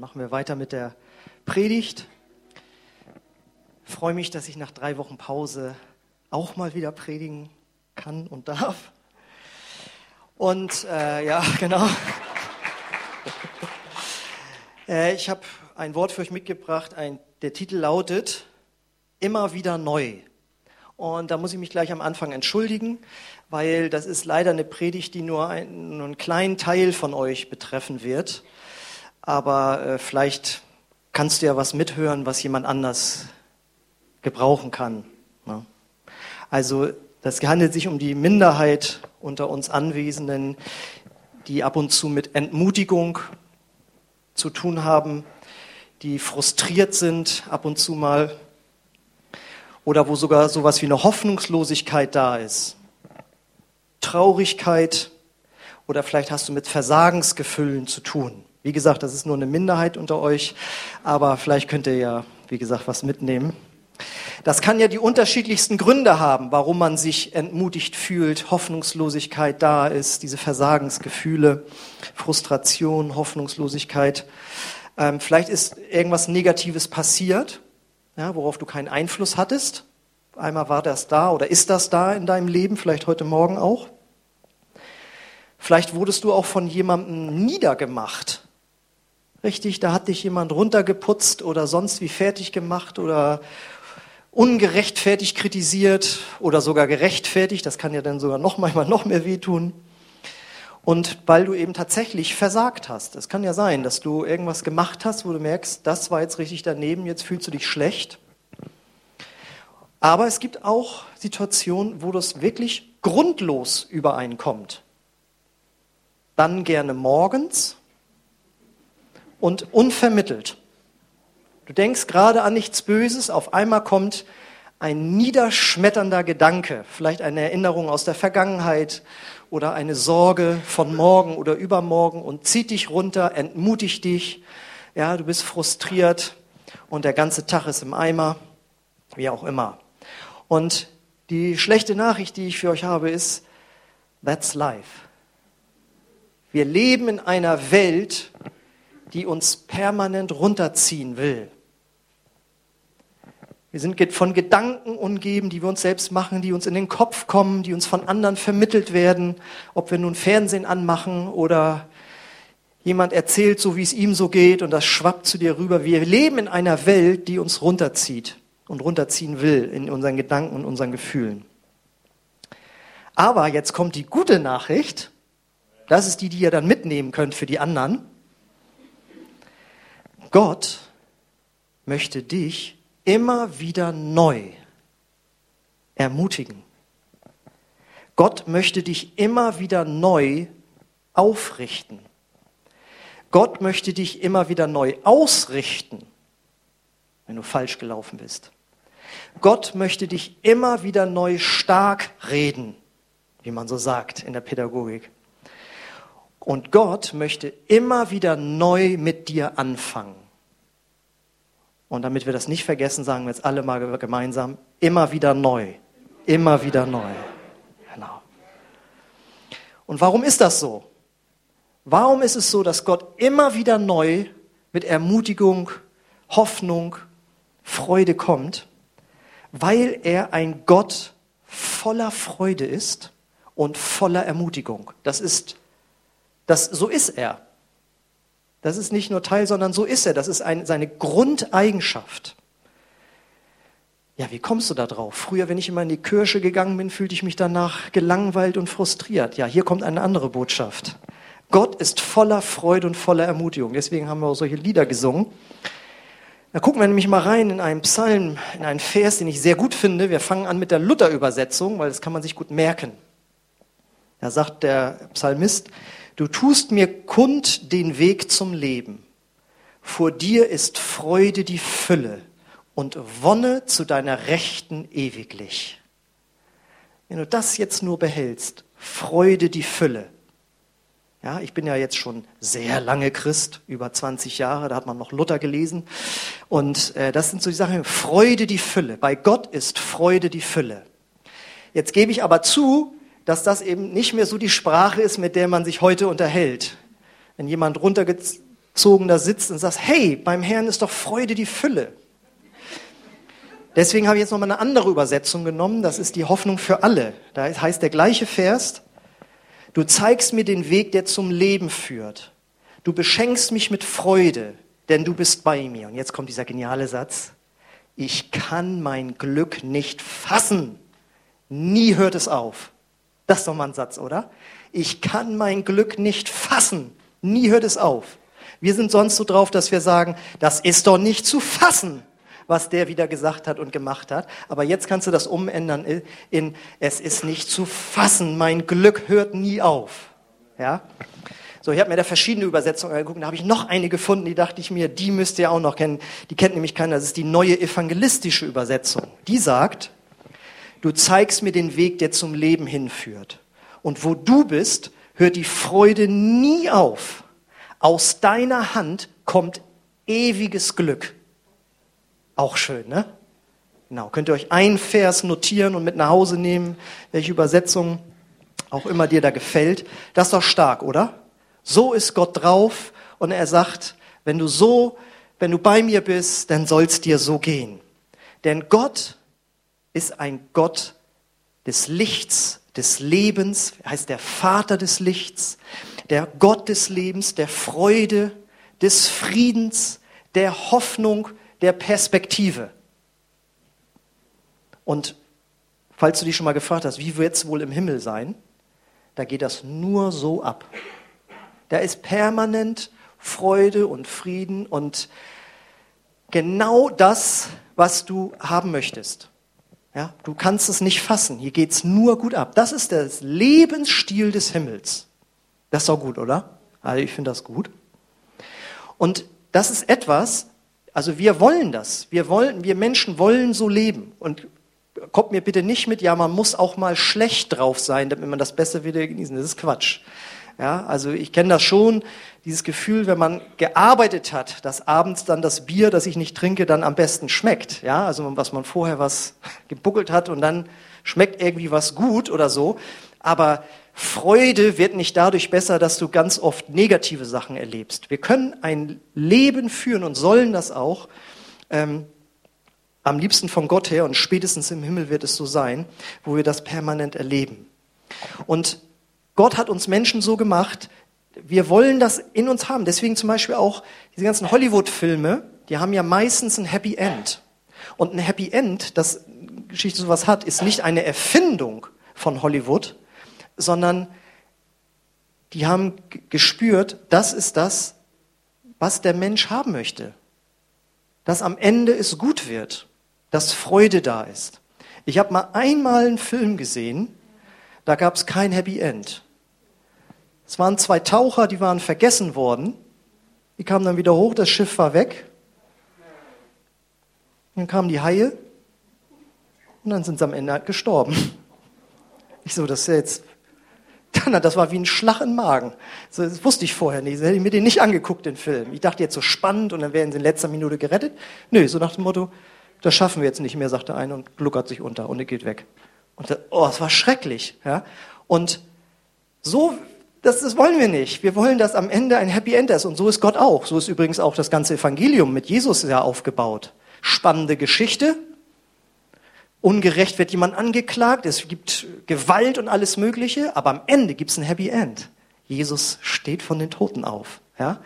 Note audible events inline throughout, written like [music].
machen wir weiter mit der Predigt. Ich freue mich, dass ich nach drei Wochen Pause auch mal wieder predigen kann und darf. Und äh, ja, [laughs] genau. äh, ich habe ein Wort für euch mitgebracht. Ein, der Titel lautet Immer wieder neu. Und da muss ich mich gleich am Anfang entschuldigen, weil das ist leider eine Predigt, die nur, ein, nur einen kleinen Teil von euch betreffen wird aber äh, vielleicht kannst du ja was mithören, was jemand anders gebrauchen kann. Ne? Also das handelt sich um die Minderheit unter uns Anwesenden, die ab und zu mit Entmutigung zu tun haben, die frustriert sind ab und zu mal oder wo sogar sowas wie eine Hoffnungslosigkeit da ist. Traurigkeit oder vielleicht hast du mit Versagensgefühlen zu tun. Wie gesagt, das ist nur eine Minderheit unter euch, aber vielleicht könnt ihr ja, wie gesagt, was mitnehmen. Das kann ja die unterschiedlichsten Gründe haben, warum man sich entmutigt fühlt, Hoffnungslosigkeit da ist, diese Versagensgefühle, Frustration, Hoffnungslosigkeit. Ähm, vielleicht ist irgendwas Negatives passiert, ja, worauf du keinen Einfluss hattest. Einmal war das da oder ist das da in deinem Leben, vielleicht heute Morgen auch. Vielleicht wurdest du auch von jemandem niedergemacht, Richtig, da hat dich jemand runtergeputzt oder sonst wie fertig gemacht oder ungerechtfertigt kritisiert oder sogar gerechtfertigt. Das kann ja dann sogar noch manchmal noch mehr wehtun. Und weil du eben tatsächlich versagt hast. Es kann ja sein, dass du irgendwas gemacht hast, wo du merkst, das war jetzt richtig daneben, jetzt fühlst du dich schlecht. Aber es gibt auch Situationen, wo das wirklich grundlos übereinkommt. Dann gerne morgens und unvermittelt. Du denkst gerade an nichts Böses, auf einmal kommt ein niederschmetternder Gedanke, vielleicht eine Erinnerung aus der Vergangenheit oder eine Sorge von morgen oder übermorgen und zieht dich runter, entmutigt dich. Ja, du bist frustriert und der ganze Tag ist im Eimer, wie auch immer. Und die schlechte Nachricht, die ich für euch habe, ist, that's life. Wir leben in einer Welt, die uns permanent runterziehen will. Wir sind von Gedanken umgeben, die wir uns selbst machen, die uns in den Kopf kommen, die uns von anderen vermittelt werden, ob wir nun Fernsehen anmachen oder jemand erzählt, so wie es ihm so geht und das schwappt zu dir rüber. Wir leben in einer Welt, die uns runterzieht und runterziehen will in unseren Gedanken und unseren Gefühlen. Aber jetzt kommt die gute Nachricht. Das ist die, die ihr dann mitnehmen könnt für die anderen. Gott möchte dich immer wieder neu ermutigen. Gott möchte dich immer wieder neu aufrichten. Gott möchte dich immer wieder neu ausrichten, wenn du falsch gelaufen bist. Gott möchte dich immer wieder neu stark reden, wie man so sagt in der Pädagogik. Und Gott möchte immer wieder neu mit dir anfangen. Und damit wir das nicht vergessen, sagen wir jetzt alle mal gemeinsam, immer wieder neu. Immer wieder neu. Genau. Und warum ist das so? Warum ist es so, dass Gott immer wieder neu mit Ermutigung, Hoffnung, Freude kommt? Weil er ein Gott voller Freude ist und voller Ermutigung. Das ist das, so ist er. Das ist nicht nur Teil, sondern so ist er. Das ist ein, seine Grundeigenschaft. Ja, wie kommst du da drauf? Früher, wenn ich immer in die Kirche gegangen bin, fühlte ich mich danach gelangweilt und frustriert. Ja, hier kommt eine andere Botschaft. Gott ist voller Freude und voller Ermutigung. Deswegen haben wir auch solche Lieder gesungen. Da gucken wir nämlich mal rein in einen Psalm, in einen Vers, den ich sehr gut finde. Wir fangen an mit der Luther-Übersetzung, weil das kann man sich gut merken. Da sagt der Psalmist, Du tust mir kund den Weg zum Leben. Vor dir ist Freude die Fülle und Wonne zu deiner Rechten ewiglich. Wenn du das jetzt nur behältst, Freude die Fülle. Ja, ich bin ja jetzt schon sehr lange Christ, über 20 Jahre, da hat man noch Luther gelesen. Und äh, das sind so die Sachen, Freude die Fülle. Bei Gott ist Freude die Fülle. Jetzt gebe ich aber zu, dass das eben nicht mehr so die Sprache ist, mit der man sich heute unterhält. Wenn jemand runterge zurückgezogen da sitzt und sagst, hey, beim Herrn ist doch Freude die Fülle. Deswegen habe ich jetzt nochmal eine andere Übersetzung genommen. Das ist die Hoffnung für alle. Da heißt der gleiche Vers, du zeigst mir den Weg, der zum Leben führt. Du beschenkst mich mit Freude, denn du bist bei mir. Und jetzt kommt dieser geniale Satz. Ich kann mein Glück nicht fassen. Nie hört es auf. Das ist doch mal ein Satz, oder? Ich kann mein Glück nicht fassen. Nie hört es auf. Wir sind sonst so drauf, dass wir sagen, das ist doch nicht zu fassen, was der wieder gesagt hat und gemacht hat. Aber jetzt kannst du das umändern in, es ist nicht zu fassen, mein Glück hört nie auf. Ja? So, ich habe mir da verschiedene Übersetzungen angeguckt, da habe ich noch eine gefunden, die dachte ich mir, die müsst ihr auch noch kennen. Die kennt nämlich keiner, das ist die neue evangelistische Übersetzung. Die sagt, du zeigst mir den Weg, der zum Leben hinführt. Und wo du bist, hört die Freude nie auf. Aus deiner Hand kommt ewiges Glück. Auch schön, ne? Genau, könnt ihr euch einen Vers notieren und mit nach Hause nehmen, welche Übersetzung auch immer dir da gefällt. Das ist doch stark, oder? So ist Gott drauf und er sagt, wenn du so, wenn du bei mir bist, dann soll es dir so gehen. Denn Gott ist ein Gott des Lichts, des Lebens, heißt der Vater des Lichts der Gott des Lebens, der Freude, des Friedens, der Hoffnung, der Perspektive. Und falls du dich schon mal gefragt hast, wie wird es wohl im Himmel sein, da geht das nur so ab. Da ist permanent Freude und Frieden und genau das, was du haben möchtest. Ja, du kannst es nicht fassen. Hier geht es nur gut ab. Das ist der Lebensstil des Himmels. Das ist auch gut, oder? Also ich finde das gut. Und das ist etwas, also wir wollen das. Wir wollen, wir Menschen wollen so leben. Und kommt mir bitte nicht mit, ja, man muss auch mal schlecht drauf sein, damit man das besser wieder genießen. Das ist Quatsch. Ja, also ich kenne das schon, dieses Gefühl, wenn man gearbeitet hat, dass abends dann das Bier, das ich nicht trinke, dann am besten schmeckt. Ja, also was man vorher was [laughs] gebuckelt hat und dann schmeckt irgendwie was gut oder so. Aber Freude wird nicht dadurch besser, dass du ganz oft negative Sachen erlebst. Wir können ein Leben führen und sollen das auch, ähm, am liebsten von Gott her und spätestens im Himmel wird es so sein, wo wir das permanent erleben. Und Gott hat uns Menschen so gemacht, wir wollen das in uns haben. Deswegen zum Beispiel auch diese ganzen Hollywood-Filme, die haben ja meistens ein Happy End. Und ein Happy End, das Geschichte sowas hat, ist nicht eine Erfindung von Hollywood, sondern die haben gespürt, das ist das, was der Mensch haben möchte. Dass am Ende es gut wird, dass Freude da ist. Ich habe mal einmal einen Film gesehen, da gab es kein Happy End. Es waren zwei Taucher, die waren vergessen worden. Die kamen dann wieder hoch, das Schiff war weg. Dann kamen die Haie und dann sind sie am Ende halt gestorben. Ich so, das ist jetzt [laughs] das war wie ein Schlag im Magen. Das wusste ich vorher nicht. Das hätte ich mir den nicht angeguckt, den Film. Ich dachte jetzt so spannend und dann werden sie in letzter Minute gerettet. Nö, so nach dem Motto, das schaffen wir jetzt nicht mehr, sagt der eine und gluckert sich unter und er geht weg. Und das, oh, es war schrecklich. Ja? Und so, das, das wollen wir nicht. Wir wollen, dass am Ende ein Happy End ist. Und so ist Gott auch. So ist übrigens auch das ganze Evangelium mit Jesus ja aufgebaut. Spannende Geschichte, Ungerecht wird jemand angeklagt, es gibt Gewalt und alles Mögliche, aber am Ende gibt es ein Happy End. Jesus steht von den Toten auf. Ja?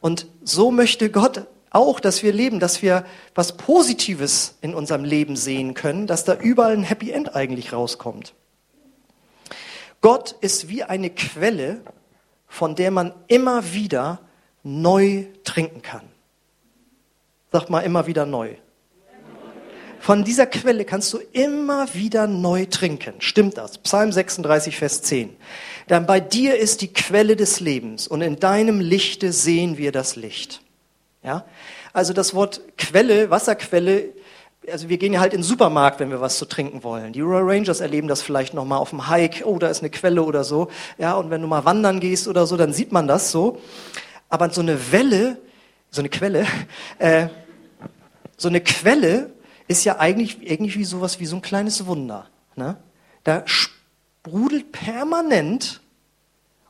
Und so möchte Gott auch, dass wir leben, dass wir was Positives in unserem Leben sehen können, dass da überall ein Happy End eigentlich rauskommt. Gott ist wie eine Quelle, von der man immer wieder neu trinken kann. Sag mal immer wieder neu. Von dieser Quelle kannst du immer wieder neu trinken. Stimmt das? Psalm 36, Vers 10. Denn bei dir ist die Quelle des Lebens und in deinem Lichte sehen wir das Licht. Ja? Also das Wort Quelle, Wasserquelle, also wir gehen ja halt in den Supermarkt, wenn wir was zu trinken wollen. Die Royal Rangers erleben das vielleicht nochmal auf dem Hike, oh, da ist eine Quelle oder so. Ja, und wenn du mal wandern gehst oder so, dann sieht man das so. Aber so eine Welle, so eine Quelle, [laughs] äh, so eine Quelle ist ja eigentlich irgendwie sowas wie so ein kleines Wunder. Ne? Da sprudelt permanent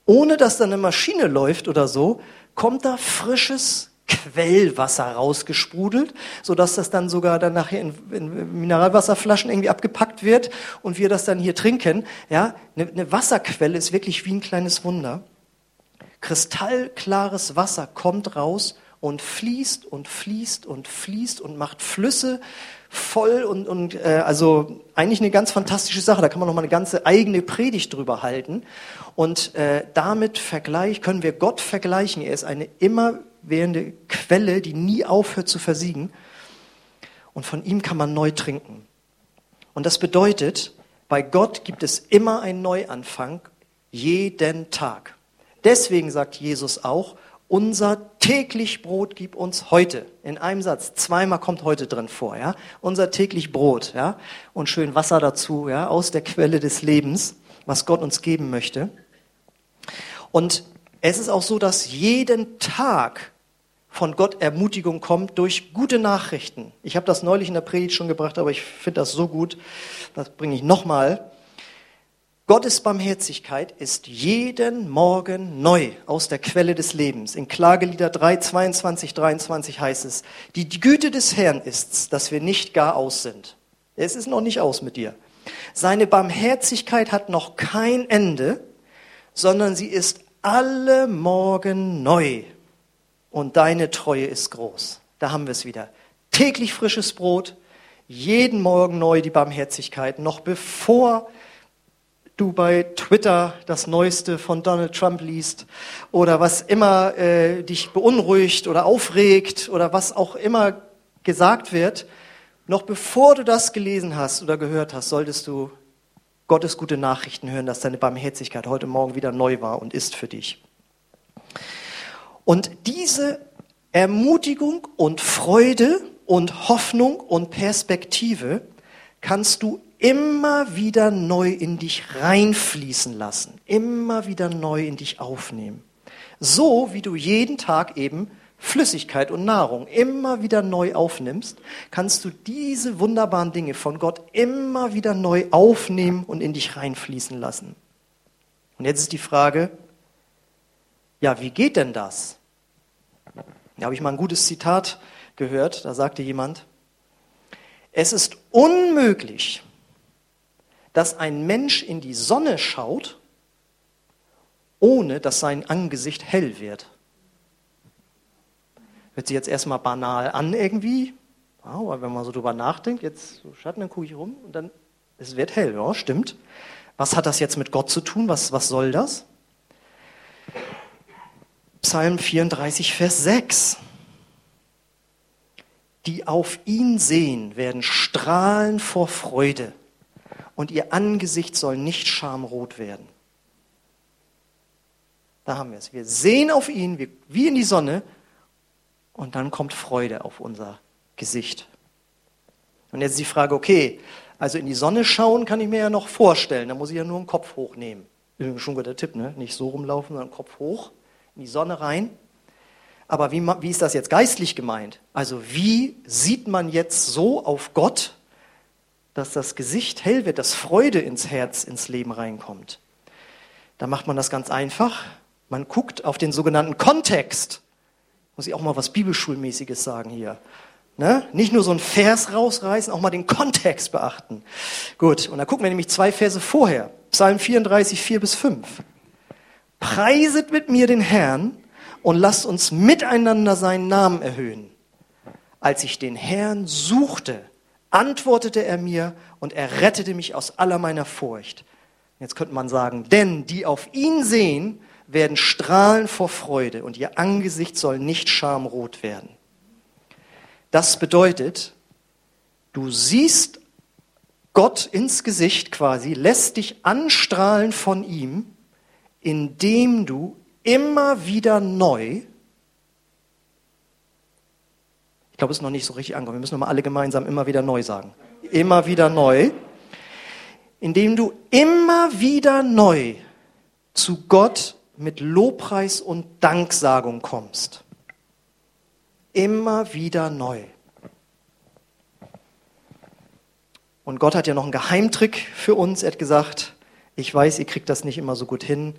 ohne dass da eine Maschine läuft oder so, kommt da frisches Quellwasser rausgesprudelt, sodass das dann sogar dann nachher in, in, Mineralwasserflaschen irgendwie abgepackt wird und wir das dann hier trinken. Ja, eine, eine Wasserquelle ist wirklich wie ein kleines Wunder. Kristallklares Wasser kommt raus und fließt und fließt und fließt und macht Flüsse voll und, und äh, also eigentlich eine ganz fantastische Sache. Da kann man noch mal eine ganze eigene Predigt drüber halten. Und äh, damit vergleich, können wir Gott vergleichen. Er ist eine immerwährende Quelle, die nie aufhört zu versiegen. Und von ihm kann man neu trinken. Und das bedeutet, bei Gott gibt es immer einen Neuanfang, jeden Tag. Deswegen sagt Jesus auch, unser täglich Brot gib uns heute. In einem Satz, zweimal kommt heute drin vor, ja. Unser täglich Brot, ja. Und schön Wasser dazu, ja, aus der Quelle des Lebens, was Gott uns geben möchte. Und es ist auch so, dass jeden Tag von Gott Ermutigung kommt durch gute Nachrichten. Ich habe das neulich in der Predigt schon gebracht, aber ich finde das so gut, das bringe ich nochmal. Gottes Barmherzigkeit ist jeden Morgen neu aus der Quelle des Lebens. In Klagelieder 3, 22, 23 heißt es, die Güte des Herrn ist's, dass wir nicht gar aus sind. Es ist noch nicht aus mit dir. Seine Barmherzigkeit hat noch kein Ende, sondern sie ist alle Morgen neu. Und deine Treue ist groß. Da haben wir es wieder. Täglich frisches Brot, jeden Morgen neu die Barmherzigkeit, noch bevor du bei Twitter das Neueste von Donald Trump liest oder was immer äh, dich beunruhigt oder aufregt oder was auch immer gesagt wird, noch bevor du das gelesen hast oder gehört hast, solltest du Gottes gute Nachrichten hören, dass deine Barmherzigkeit heute Morgen wieder neu war und ist für dich. Und diese Ermutigung und Freude und Hoffnung und Perspektive kannst du immer wieder neu in dich reinfließen lassen, immer wieder neu in dich aufnehmen. So wie du jeden Tag eben Flüssigkeit und Nahrung immer wieder neu aufnimmst, kannst du diese wunderbaren Dinge von Gott immer wieder neu aufnehmen und in dich reinfließen lassen. Und jetzt ist die Frage, ja, wie geht denn das? Da habe ich mal ein gutes Zitat gehört, da sagte jemand, es ist unmöglich, dass ein Mensch in die Sonne schaut, ohne dass sein Angesicht hell wird. Hört sich jetzt erstmal banal an irgendwie, aber wenn man so drüber nachdenkt, jetzt so Schatten, dann gucke ich rum und dann, es wird hell, ja, stimmt. Was hat das jetzt mit Gott zu tun? Was, was soll das? Psalm 34, Vers 6. Die auf ihn sehen, werden strahlen vor Freude und ihr Angesicht soll nicht schamrot werden. Da haben wir es. Wir sehen auf ihn wie in die Sonne und dann kommt Freude auf unser Gesicht. Und jetzt ist die Frage, okay, also in die Sonne schauen kann ich mir ja noch vorstellen, da muss ich ja nur den Kopf hochnehmen. Schon ein guter Tipp, ne? Nicht so rumlaufen, sondern Kopf hoch, in die Sonne rein. Aber wie, wie ist das jetzt geistlich gemeint? Also wie sieht man jetzt so auf Gott, dass das Gesicht hell wird, dass Freude ins Herz, ins Leben reinkommt. Da macht man das ganz einfach. Man guckt auf den sogenannten Kontext. Muss ich auch mal was Bibelschulmäßiges sagen hier. Ne? Nicht nur so ein Vers rausreißen, auch mal den Kontext beachten. Gut, und da gucken wir nämlich zwei Verse vorher. Psalm 34, 4 bis 5. Preiset mit mir den Herrn und lasst uns miteinander seinen Namen erhöhen. Als ich den Herrn suchte, antwortete er mir und er rettete mich aus aller meiner Furcht. Jetzt könnte man sagen, denn die auf ihn sehen, werden strahlen vor Freude und ihr Angesicht soll nicht schamrot werden. Das bedeutet, du siehst Gott ins Gesicht quasi, lässt dich anstrahlen von ihm, indem du immer wieder neu ich glaube, es ist noch nicht so richtig angekommen. Wir müssen nochmal alle gemeinsam immer wieder neu sagen. Immer wieder neu. Indem du immer wieder neu zu Gott mit Lobpreis und Danksagung kommst. Immer wieder neu. Und Gott hat ja noch einen Geheimtrick für uns. Er hat gesagt, ich weiß, ihr kriegt das nicht immer so gut hin.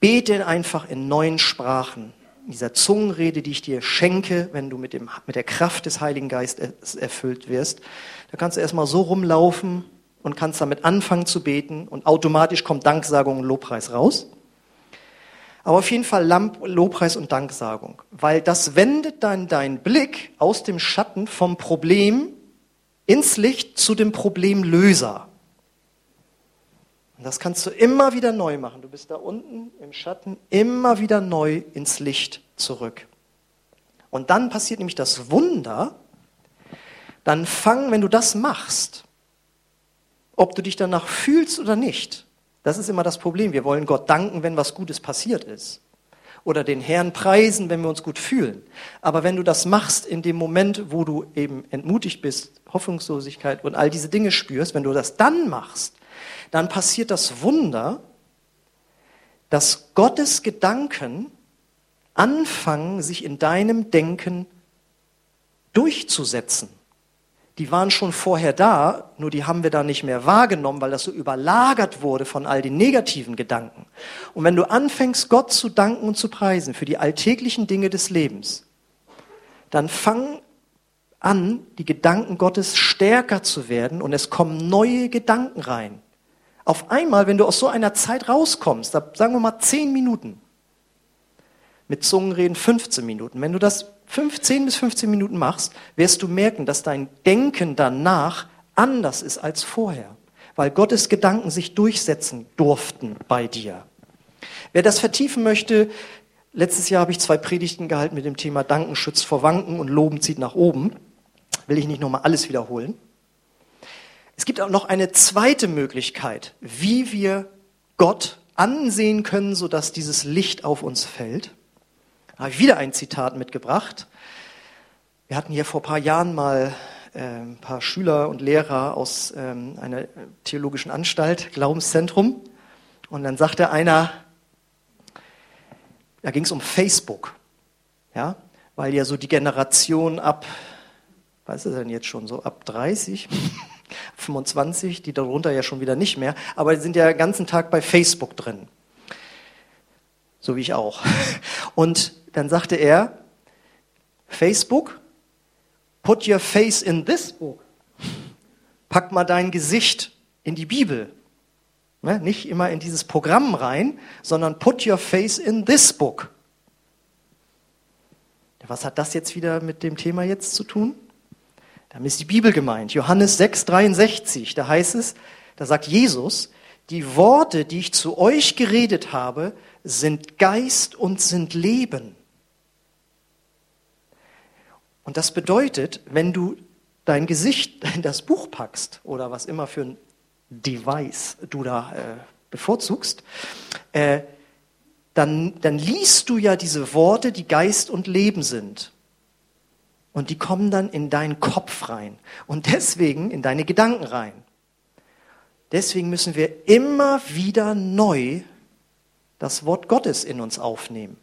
Bete einfach in neuen Sprachen. In dieser Zungenrede, die ich dir schenke, wenn du mit, dem, mit der Kraft des Heiligen Geistes erfüllt wirst. Da kannst du erstmal so rumlaufen und kannst damit anfangen zu beten und automatisch kommt Danksagung und Lobpreis raus. Aber auf jeden Fall Lobpreis und Danksagung, weil das wendet dann deinen Blick aus dem Schatten vom Problem ins Licht zu dem Problemlöser. Und das kannst du immer wieder neu machen. Du bist da unten im Schatten, immer wieder neu ins Licht zurück. Und dann passiert nämlich das Wunder, dann fang, wenn du das machst, ob du dich danach fühlst oder nicht, das ist immer das Problem. Wir wollen Gott danken, wenn was Gutes passiert ist. Oder den Herrn preisen, wenn wir uns gut fühlen. Aber wenn du das machst in dem Moment, wo du eben entmutigt bist, Hoffnungslosigkeit und all diese Dinge spürst, wenn du das dann machst, dann passiert das Wunder, dass Gottes Gedanken anfangen, sich in deinem Denken durchzusetzen die waren schon vorher da, nur die haben wir da nicht mehr wahrgenommen, weil das so überlagert wurde von all den negativen Gedanken. Und wenn du anfängst, Gott zu danken und zu preisen für die alltäglichen Dinge des Lebens, dann fang an, die Gedanken Gottes stärker zu werden und es kommen neue Gedanken rein. Auf einmal, wenn du aus so einer Zeit rauskommst, sagen wir mal zehn Minuten, mit Zungenreden 15 Minuten, wenn du das 15 bis 15 Minuten machst, wirst du merken, dass dein Denken danach anders ist als vorher, weil Gottes Gedanken sich durchsetzen durften bei dir. Wer das vertiefen möchte, letztes Jahr habe ich zwei Predigten gehalten mit dem Thema Danken schützt vor Wanken und Loben zieht nach oben. Will ich nicht nochmal alles wiederholen. Es gibt auch noch eine zweite Möglichkeit, wie wir Gott ansehen können, sodass dieses Licht auf uns fällt. Da habe ich wieder ein Zitat mitgebracht. Wir hatten hier vor ein paar Jahren mal äh, ein paar Schüler und Lehrer aus ähm, einer theologischen Anstalt, Glaubenszentrum. Und dann sagte einer, da ging es um Facebook. Ja, weil ja so die Generation ab, was ist denn jetzt schon so, ab 30, 25, [laughs] die darunter ja schon wieder nicht mehr, aber die sind ja den ganzen Tag bei Facebook drin. So wie ich auch. [laughs] Und dann sagte er, Facebook, put your face in this book. Pack mal dein Gesicht in die Bibel. Ne? Nicht immer in dieses Programm rein, sondern put your face in this book. Was hat das jetzt wieder mit dem Thema jetzt zu tun? Damit ist die Bibel gemeint. Johannes 6, 63, da heißt es, da sagt Jesus, die Worte, die ich zu euch geredet habe, sind Geist und sind Leben. Und das bedeutet, wenn du dein Gesicht in das Buch packst oder was immer für ein Device du da äh, bevorzugst, äh, dann, dann liest du ja diese Worte, die Geist und Leben sind. Und die kommen dann in deinen Kopf rein und deswegen in deine Gedanken rein. Deswegen müssen wir immer wieder neu das Wort Gottes in uns aufnehmen.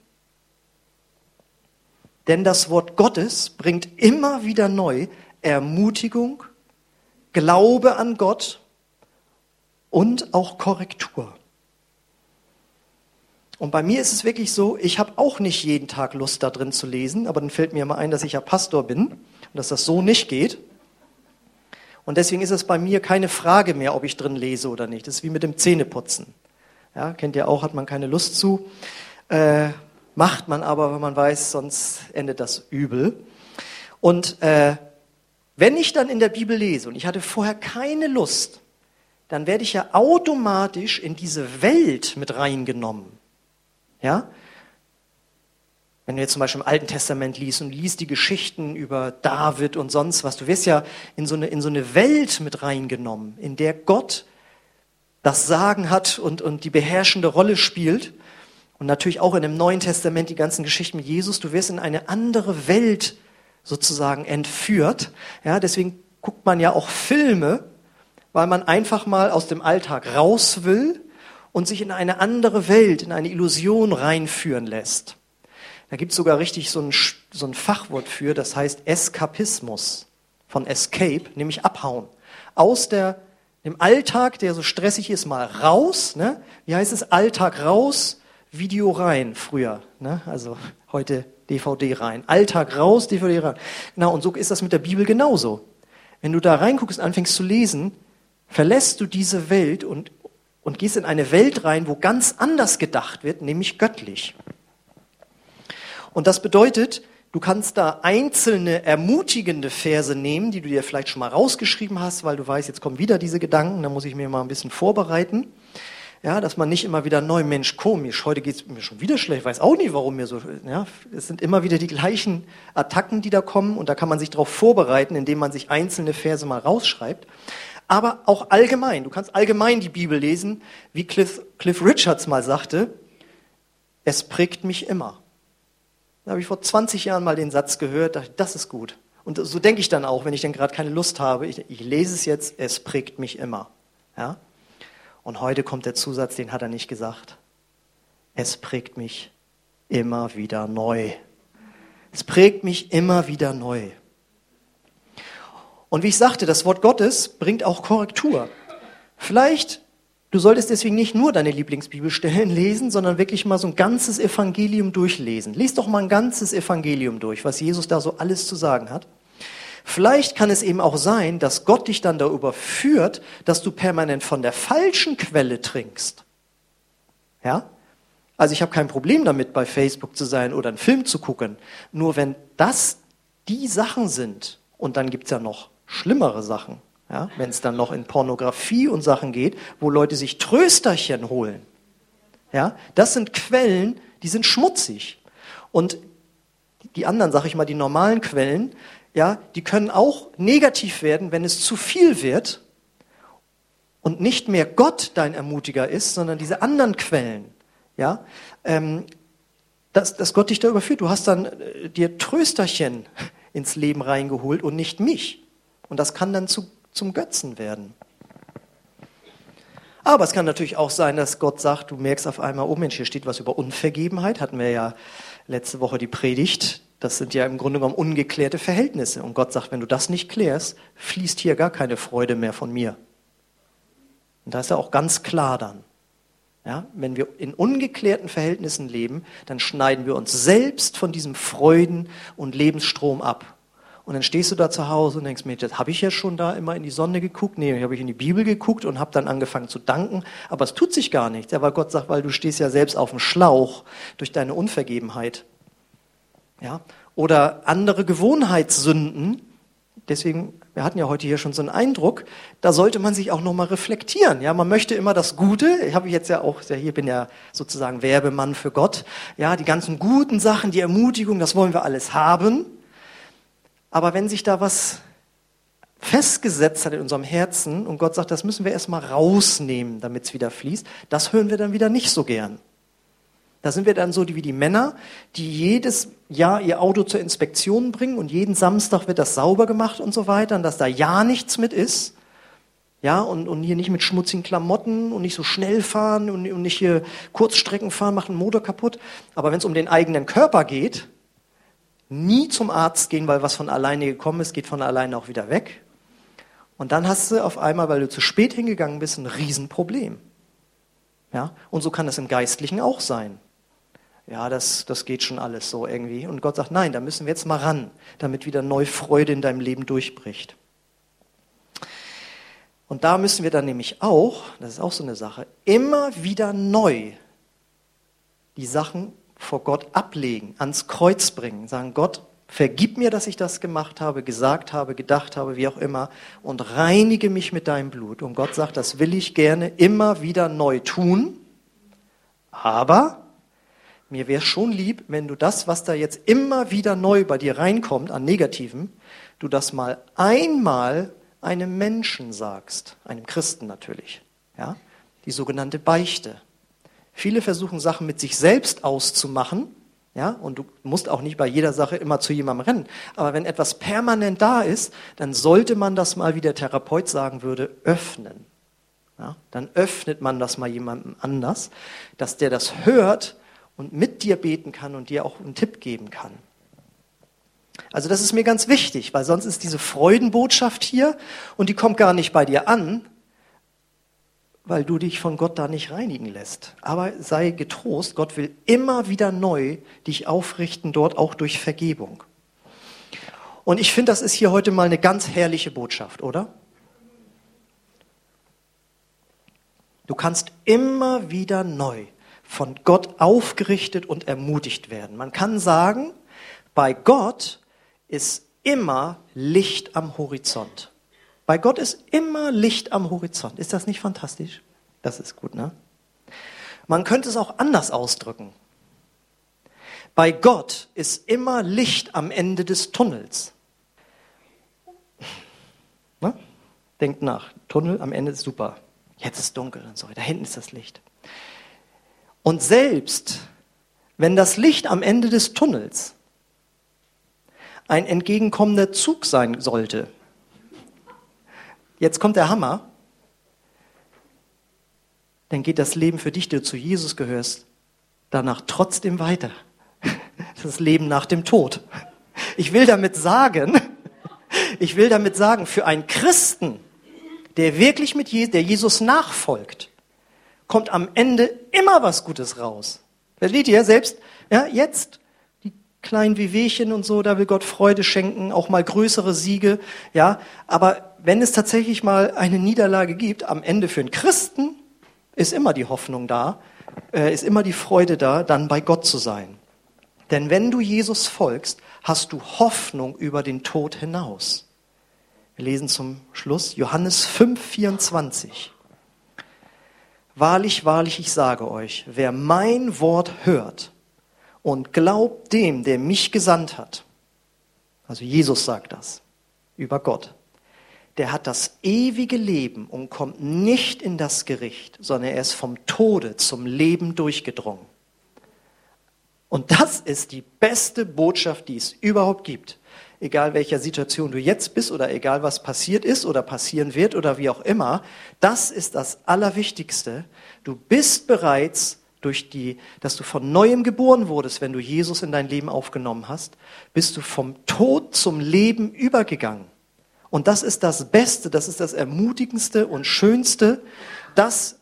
Denn das Wort Gottes bringt immer wieder neu Ermutigung, Glaube an Gott und auch Korrektur. Und bei mir ist es wirklich so, ich habe auch nicht jeden Tag Lust da drin zu lesen, aber dann fällt mir mal ein, dass ich ja Pastor bin und dass das so nicht geht. Und deswegen ist es bei mir keine Frage mehr, ob ich drin lese oder nicht. Das ist wie mit dem Zähneputzen. Ja, kennt ihr auch, hat man keine Lust zu. Äh, macht man aber, wenn man weiß, sonst endet das übel. Und äh, wenn ich dann in der Bibel lese und ich hatte vorher keine Lust, dann werde ich ja automatisch in diese Welt mit reingenommen. Ja? Wenn du jetzt zum Beispiel im Alten Testament liest und liest die Geschichten über David und sonst was, du wirst ja in so eine, in so eine Welt mit reingenommen, in der Gott das Sagen hat und, und die beherrschende Rolle spielt. Und natürlich auch in dem Neuen Testament die ganzen Geschichten mit Jesus. Du wirst in eine andere Welt sozusagen entführt. Ja, deswegen guckt man ja auch Filme, weil man einfach mal aus dem Alltag raus will und sich in eine andere Welt, in eine Illusion reinführen lässt. Da gibt es sogar richtig so ein, so ein Fachwort für, das heißt Eskapismus von Escape, nämlich abhauen. Aus der, dem Alltag, der so stressig ist, mal raus. Ne? Wie heißt es? Alltag raus, Video rein, früher. Ne? Also heute DVD rein. Alltag raus, DVD rein. Genau, und so ist das mit der Bibel genauso. Wenn du da reinguckst und anfängst zu lesen, verlässt du diese Welt und, und gehst in eine Welt rein, wo ganz anders gedacht wird, nämlich göttlich. Und das bedeutet, du kannst da einzelne ermutigende Verse nehmen, die du dir vielleicht schon mal rausgeschrieben hast, weil du weißt, jetzt kommen wieder diese Gedanken, da muss ich mir mal ein bisschen vorbereiten. Ja, dass man nicht immer wieder neu, Mensch, komisch, heute geht es mir schon wieder schlecht, weiß auch nicht, warum mir so, ja, es sind immer wieder die gleichen Attacken, die da kommen und da kann man sich darauf vorbereiten, indem man sich einzelne Verse mal rausschreibt. Aber auch allgemein, du kannst allgemein die Bibel lesen, wie Cliff, Cliff Richards mal sagte, es prägt mich immer. Da habe ich vor 20 Jahren mal den Satz gehört, dachte, das ist gut. Und so denke ich dann auch, wenn ich dann gerade keine Lust habe, ich, ich lese es jetzt, es prägt mich immer. Ja? Und heute kommt der Zusatz, den hat er nicht gesagt. Es prägt mich immer wieder neu. Es prägt mich immer wieder neu. Und wie ich sagte, das Wort Gottes bringt auch Korrektur. Vielleicht, du solltest deswegen nicht nur deine Lieblingsbibelstellen [laughs] lesen, sondern wirklich mal so ein ganzes Evangelium durchlesen. Lies doch mal ein ganzes Evangelium durch, was Jesus da so alles zu sagen hat. Vielleicht kann es eben auch sein, dass Gott dich dann darüber führt, dass du permanent von der falschen Quelle trinkst. Ja? Also ich habe kein Problem damit, bei Facebook zu sein oder einen Film zu gucken. Nur wenn das die Sachen sind, und dann gibt es ja noch schlimmere Sachen, ja? wenn es dann noch in Pornografie und Sachen geht, wo Leute sich Trösterchen holen. Ja? Das sind Quellen, die sind schmutzig. Und die anderen, sag ich mal, die normalen Quellen, ja, die können auch negativ werden, wenn es zu viel wird und nicht mehr Gott dein Ermutiger ist, sondern diese anderen Quellen. Ja, ähm, dass, dass Gott dich da überführt. Du hast dann äh, dir Trösterchen ins Leben reingeholt und nicht mich. Und das kann dann zu, zum Götzen werden. Aber es kann natürlich auch sein, dass Gott sagt, du merkst auf einmal, oh Mensch, hier steht was über Unvergebenheit. Hatten wir ja letzte Woche die Predigt. Das sind ja im Grunde genommen ungeklärte Verhältnisse. Und Gott sagt, wenn du das nicht klärst, fließt hier gar keine Freude mehr von mir. Und da ist er auch ganz klar dann. Ja, wenn wir in ungeklärten Verhältnissen leben, dann schneiden wir uns selbst von diesem Freuden- und Lebensstrom ab. Und dann stehst du da zu Hause und denkst mir, das habe ich ja schon da immer in die Sonne geguckt. Nee, habe ich in die Bibel geguckt und habe dann angefangen zu danken. Aber es tut sich gar nichts. Ja, weil Gott sagt, weil du stehst ja selbst auf dem Schlauch durch deine Unvergebenheit. Ja? Oder andere Gewohnheitssünden. Deswegen, wir hatten ja heute hier schon so einen Eindruck, da sollte man sich auch nochmal reflektieren. Ja, man möchte immer das Gute. Ich habe jetzt ja auch, hier bin ja sozusagen Werbemann für Gott. Ja, die ganzen guten Sachen, die Ermutigung, das wollen wir alles haben. Aber wenn sich da was festgesetzt hat in unserem Herzen und Gott sagt, das müssen wir erstmal rausnehmen, damit es wieder fließt, das hören wir dann wieder nicht so gern. Da sind wir dann so wie die Männer, die jedes Jahr ihr Auto zur Inspektion bringen und jeden Samstag wird das sauber gemacht und so weiter, und dass da ja nichts mit ist. Ja, und, und hier nicht mit schmutzigen Klamotten und nicht so schnell fahren und, und nicht hier Kurzstrecken fahren, machen den Motor kaputt. Aber wenn es um den eigenen Körper geht, nie zum Arzt gehen, weil was von alleine gekommen ist, geht von alleine auch wieder weg. Und dann hast du auf einmal, weil du zu spät hingegangen bist, ein Riesenproblem. Ja, und so kann das im Geistlichen auch sein ja, das, das geht schon alles so irgendwie. Und Gott sagt, nein, da müssen wir jetzt mal ran, damit wieder neue Freude in deinem Leben durchbricht. Und da müssen wir dann nämlich auch, das ist auch so eine Sache, immer wieder neu die Sachen vor Gott ablegen, ans Kreuz bringen, sagen, Gott, vergib mir, dass ich das gemacht habe, gesagt habe, gedacht habe, wie auch immer, und reinige mich mit deinem Blut. Und Gott sagt, das will ich gerne immer wieder neu tun, aber mir wäre schon lieb, wenn du das, was da jetzt immer wieder neu bei dir reinkommt an Negativen, du das mal einmal einem Menschen sagst, einem Christen natürlich, ja, die sogenannte Beichte. Viele versuchen Sachen mit sich selbst auszumachen, ja, und du musst auch nicht bei jeder Sache immer zu jemandem rennen. Aber wenn etwas permanent da ist, dann sollte man das mal, wie der Therapeut sagen würde, öffnen. Ja, dann öffnet man das mal jemandem anders, dass der das hört und mit dir beten kann und dir auch einen Tipp geben kann. Also das ist mir ganz wichtig, weil sonst ist diese Freudenbotschaft hier und die kommt gar nicht bei dir an, weil du dich von Gott da nicht reinigen lässt. Aber sei getrost, Gott will immer wieder neu dich aufrichten, dort auch durch Vergebung. Und ich finde, das ist hier heute mal eine ganz herrliche Botschaft, oder? Du kannst immer wieder neu von Gott aufgerichtet und ermutigt werden. Man kann sagen, bei Gott ist immer Licht am Horizont. Bei Gott ist immer Licht am Horizont. Ist das nicht fantastisch? Das ist gut, ne? Man könnte es auch anders ausdrücken. Bei Gott ist immer Licht am Ende des Tunnels. Ne? Denkt nach. Tunnel am Ende ist super. Jetzt ist dunkel und so. Da hinten ist das Licht. Und selbst wenn das Licht am Ende des Tunnels ein entgegenkommender Zug sein sollte, jetzt kommt der Hammer, dann geht das Leben für dich, der zu Jesus gehörst, danach trotzdem weiter. Das Leben nach dem Tod. Ich will damit sagen, ich will damit sagen, für einen Christen, der wirklich mit Jesus, der Jesus nachfolgt, kommt am Ende immer was Gutes raus. Versteht ihr? Selbst, ja, jetzt, kleinen Wehwehchen und so, da will Gott Freude schenken, auch mal größere Siege, ja. Aber wenn es tatsächlich mal eine Niederlage gibt, am Ende für einen Christen ist immer die Hoffnung da, äh, ist immer die Freude da, dann bei Gott zu sein. Denn wenn du Jesus folgst, hast du Hoffnung über den Tod hinaus. Wir lesen zum Schluss Johannes 5, 24. Wahrlich, wahrlich, ich sage euch, wer mein Wort hört und glaubt dem, der mich gesandt hat, also Jesus sagt das über Gott, der hat das ewige Leben und kommt nicht in das Gericht, sondern er ist vom Tode zum Leben durchgedrungen. Und das ist die beste Botschaft, die es überhaupt gibt egal welcher Situation du jetzt bist oder egal was passiert ist oder passieren wird oder wie auch immer, das ist das Allerwichtigste. Du bist bereits durch die, dass du von neuem geboren wurdest, wenn du Jesus in dein Leben aufgenommen hast, bist du vom Tod zum Leben übergegangen. Und das ist das Beste, das ist das Ermutigendste und Schönste. Das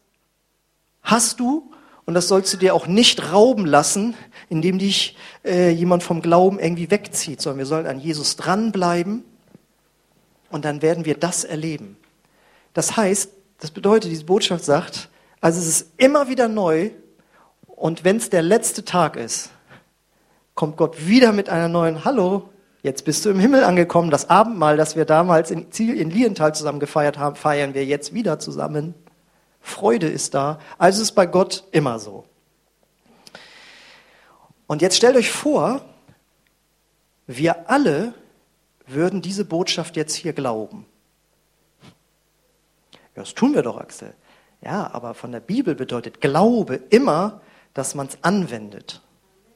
hast du und das sollst du dir auch nicht rauben lassen, indem dich äh, jemand vom Glauben irgendwie wegzieht, sondern wir sollen an Jesus dranbleiben und dann werden wir das erleben. Das heißt, das bedeutet, diese Botschaft sagt, also es ist immer wieder neu und wenn es der letzte Tag ist, kommt Gott wieder mit einer neuen Hallo, jetzt bist du im Himmel angekommen. Das Abendmahl, das wir damals in, in Lienthal zusammen gefeiert haben, feiern wir jetzt wieder zusammen. Freude ist da. Also ist bei Gott immer so. Und jetzt stellt euch vor, wir alle würden diese Botschaft jetzt hier glauben. Ja, das tun wir doch, Axel. Ja, aber von der Bibel bedeutet Glaube immer, dass man es anwendet.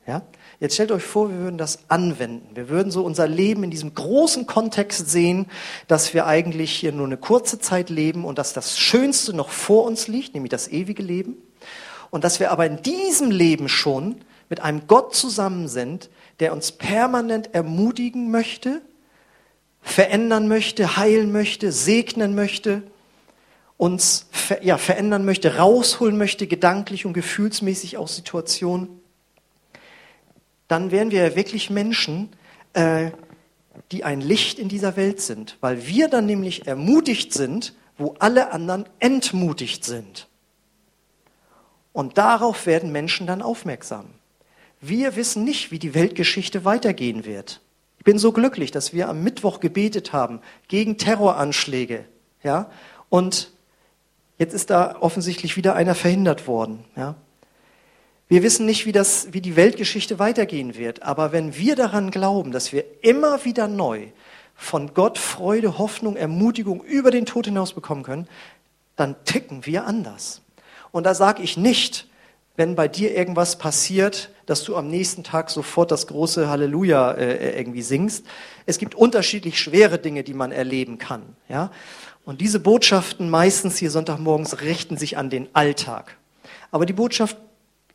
Ja? Jetzt stellt euch vor, wir würden das anwenden. Wir würden so unser Leben in diesem großen Kontext sehen, dass wir eigentlich hier nur eine kurze Zeit leben und dass das Schönste noch vor uns liegt, nämlich das ewige Leben. Und dass wir aber in diesem Leben schon mit einem Gott zusammen sind, der uns permanent ermutigen möchte, verändern möchte, heilen möchte, segnen möchte, uns ja, verändern möchte, rausholen möchte, gedanklich und gefühlsmäßig aus Situationen dann wären wir wirklich Menschen, äh, die ein Licht in dieser Welt sind, weil wir dann nämlich ermutigt sind, wo alle anderen entmutigt sind. Und darauf werden Menschen dann aufmerksam. Wir wissen nicht, wie die Weltgeschichte weitergehen wird. Ich bin so glücklich, dass wir am Mittwoch gebetet haben gegen Terroranschläge, ja, und jetzt ist da offensichtlich wieder einer verhindert worden, ja. Wir wissen nicht, wie, das, wie die Weltgeschichte weitergehen wird, aber wenn wir daran glauben, dass wir immer wieder neu von Gott Freude, Hoffnung, Ermutigung über den Tod hinaus bekommen können, dann ticken wir anders. Und da sage ich nicht, wenn bei dir irgendwas passiert, dass du am nächsten Tag sofort das große Halleluja äh, irgendwie singst. Es gibt unterschiedlich schwere Dinge, die man erleben kann. Ja? Und diese Botschaften meistens hier Sonntagmorgens richten sich an den Alltag. Aber die Botschaft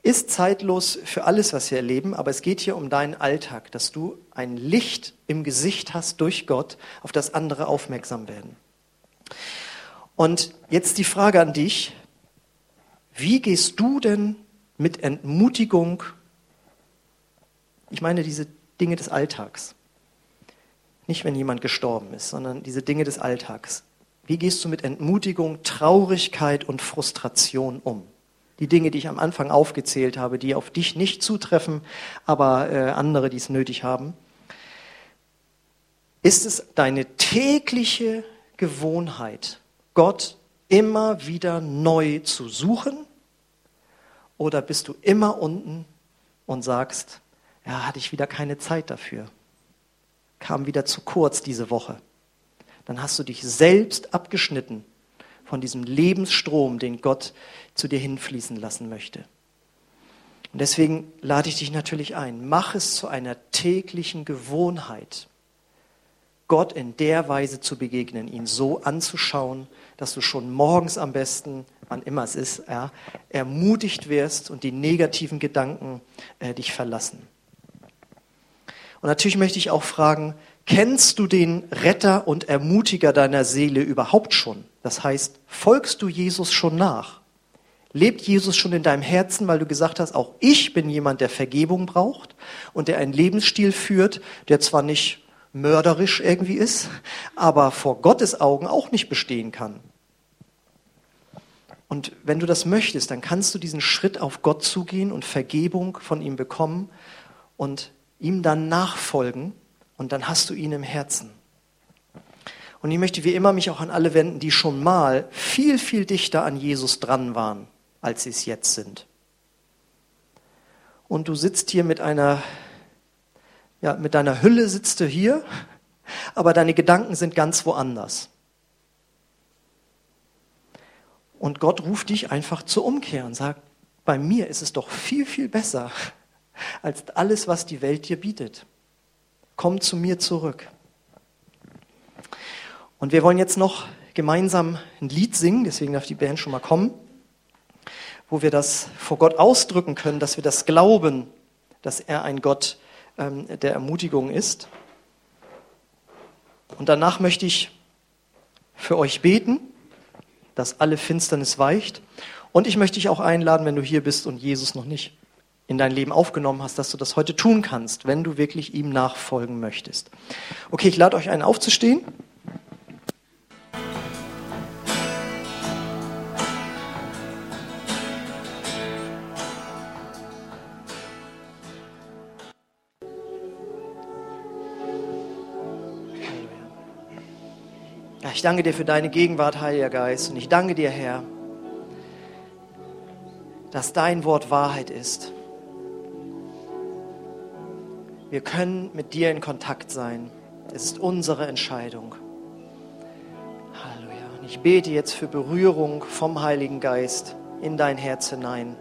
ist zeitlos für alles, was wir erleben, aber es geht hier um deinen Alltag, dass du ein Licht im Gesicht hast durch Gott, auf das andere aufmerksam werden. Und jetzt die Frage an dich, Wie gehst du denn mit Entmutigung, ich meine diese Dinge des Alltags, nicht wenn jemand gestorben ist, sondern diese Dinge des Alltags. Wie gehst du mit Entmutigung, Traurigkeit und Frustration um? Die Dinge, die ich am Anfang aufgezählt habe, die auf dich nicht zutreffen, aber äh, andere, die es nötig haben. Ist es deine tägliche Gewohnheit, Gott immer wieder neu zu suchen? Oder bist du immer unten und sagst, ja, hatte ich wieder keine Zeit dafür? Kam wieder zu kurz diese Woche. Dann hast du dich selbst abgeschnitten von diesem Lebensstrom, den Gott zu dir hinfließen lassen möchte. Und deswegen lade ich dich natürlich ein, mach es zu einer täglichen Gewohnheit, Gott in der Weise zu begegnen, ihn so anzuschauen, dass du schon morgens am besten, wann immer es ist, ja, ermutigt wirst und die negativen Gedanken äh, dich verlassen. Und natürlich möchte ich auch fragen, kennst du den Retter und Ermutiger deiner Seele überhaupt schon? Das heißt, folgst du Jesus schon nach? Lebt Jesus schon in deinem Herzen, weil du gesagt hast, auch ich bin jemand, der Vergebung braucht und der einen Lebensstil führt, der zwar nicht mörderisch irgendwie ist, aber vor Gottes Augen auch nicht bestehen kann. Und wenn du das möchtest, dann kannst du diesen Schritt auf Gott zugehen und Vergebung von ihm bekommen und ihm dann nachfolgen und dann hast du ihn im Herzen. Und ich möchte wie immer mich auch an alle wenden, die schon mal viel, viel dichter an Jesus dran waren, als sie es jetzt sind. Und du sitzt hier mit einer ja, mit deiner Hülle sitzt du hier, aber deine Gedanken sind ganz woanders. Und Gott ruft dich einfach zur Umkehr und sagt, bei mir ist es doch viel, viel besser als alles, was die Welt dir bietet. Komm zu mir zurück. Und wir wollen jetzt noch gemeinsam ein Lied singen, deswegen darf die Band schon mal kommen, wo wir das vor Gott ausdrücken können, dass wir das glauben, dass er ein Gott ähm, der Ermutigung ist. Und danach möchte ich für euch beten, dass alle Finsternis weicht. Und ich möchte dich auch einladen, wenn du hier bist und Jesus noch nicht in dein Leben aufgenommen hast, dass du das heute tun kannst, wenn du wirklich ihm nachfolgen möchtest. Okay, ich lade euch ein, aufzustehen. Ich danke dir für deine Gegenwart, Heiliger Geist. Und ich danke dir, Herr, dass dein Wort Wahrheit ist. Wir können mit dir in Kontakt sein. Es ist unsere Entscheidung. Halleluja. Und ich bete jetzt für Berührung vom Heiligen Geist in dein Herz hinein.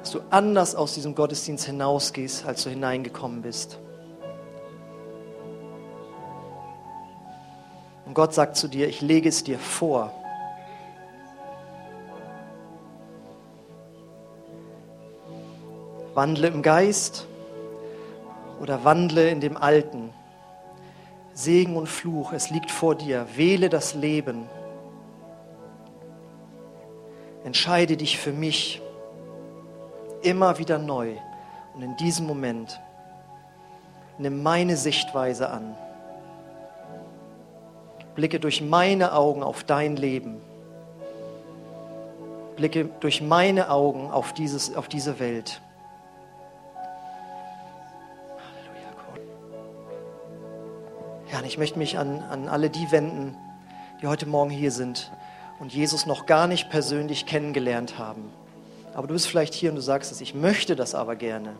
Dass du anders aus diesem Gottesdienst hinausgehst, als du hineingekommen bist. Und Gott sagt zu dir, ich lege es dir vor. Wandle im Geist oder wandle in dem Alten. Segen und Fluch, es liegt vor dir. Wähle das Leben. Entscheide dich für mich immer wieder neu. Und in diesem Moment nimm meine Sichtweise an. Blicke durch meine Augen auf dein Leben. Blicke durch meine Augen auf, dieses, auf diese Welt. Und ich möchte mich an, an alle die wenden, die heute Morgen hier sind und Jesus noch gar nicht persönlich kennengelernt haben. Aber du bist vielleicht hier und du sagst es, ich möchte das aber gerne.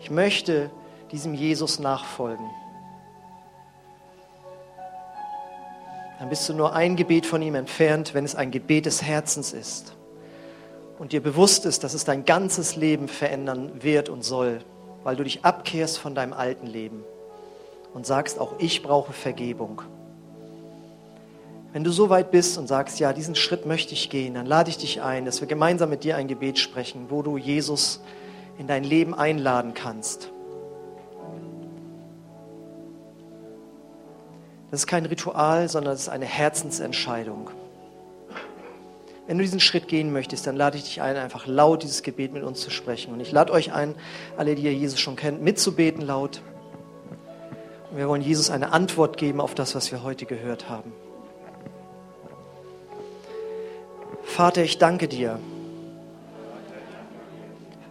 Ich möchte diesem Jesus nachfolgen. dann bist du nur ein Gebet von ihm entfernt, wenn es ein Gebet des Herzens ist und dir bewusst ist, dass es dein ganzes Leben verändern wird und soll, weil du dich abkehrst von deinem alten Leben und sagst, auch ich brauche Vergebung. Wenn du so weit bist und sagst, ja, diesen Schritt möchte ich gehen, dann lade ich dich ein, dass wir gemeinsam mit dir ein Gebet sprechen, wo du Jesus in dein Leben einladen kannst. Das ist kein Ritual, sondern es ist eine Herzensentscheidung. Wenn du diesen Schritt gehen möchtest, dann lade ich dich ein, einfach laut dieses Gebet mit uns zu sprechen. Und ich lade euch ein, alle, die ihr Jesus schon kennt, mitzubeten laut. Und wir wollen Jesus eine Antwort geben auf das, was wir heute gehört haben. Vater, ich danke dir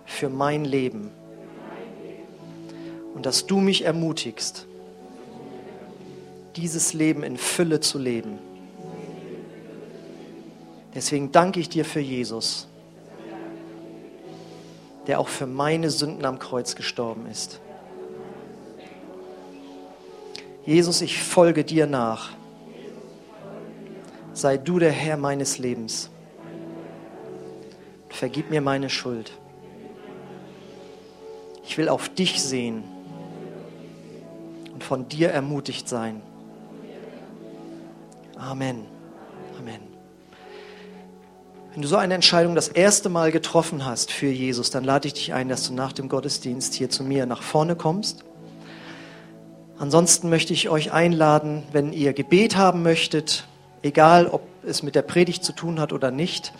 für mein Leben und dass du mich ermutigst, dieses Leben in Fülle zu leben. Deswegen danke ich dir für Jesus, der auch für meine Sünden am Kreuz gestorben ist. Jesus, ich folge dir nach. Sei du der Herr meines Lebens. Vergib mir meine Schuld. Ich will auf dich sehen und von dir ermutigt sein. Amen. Amen. Wenn du so eine Entscheidung das erste Mal getroffen hast für Jesus, dann lade ich dich ein, dass du nach dem Gottesdienst hier zu mir nach vorne kommst. Ansonsten möchte ich euch einladen, wenn ihr Gebet haben möchtet, egal ob es mit der Predigt zu tun hat oder nicht,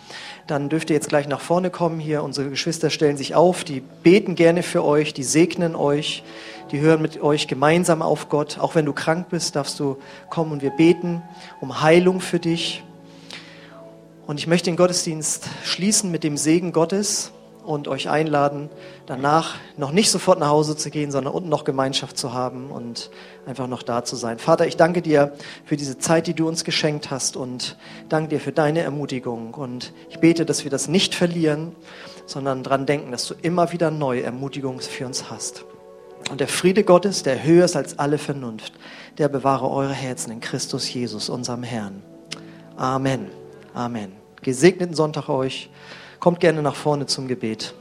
dann dürft ihr jetzt gleich nach vorne kommen hier. Unsere Geschwister stellen sich auf, die beten gerne für euch, die segnen euch, die hören mit euch gemeinsam auf Gott. Auch wenn du krank bist, darfst du kommen und wir beten um Heilung für dich. Und ich möchte den Gottesdienst schließen mit dem Segen Gottes und euch einladen, danach noch nicht sofort nach Hause zu gehen, sondern unten noch Gemeinschaft zu haben und einfach noch da zu sein. Vater, ich danke dir für diese Zeit, die du uns geschenkt hast und danke dir für deine Ermutigung. Und ich bete, dass wir das nicht verlieren, sondern dran denken, dass du immer wieder neue Ermutigung für uns hast. Und der Friede Gottes, der höher ist als alle Vernunft, der bewahre eure Herzen in Christus Jesus, unserem Herrn. Amen. Amen. Gesegneten Sonntag euch. Kommt gerne nach vorne zum Gebet.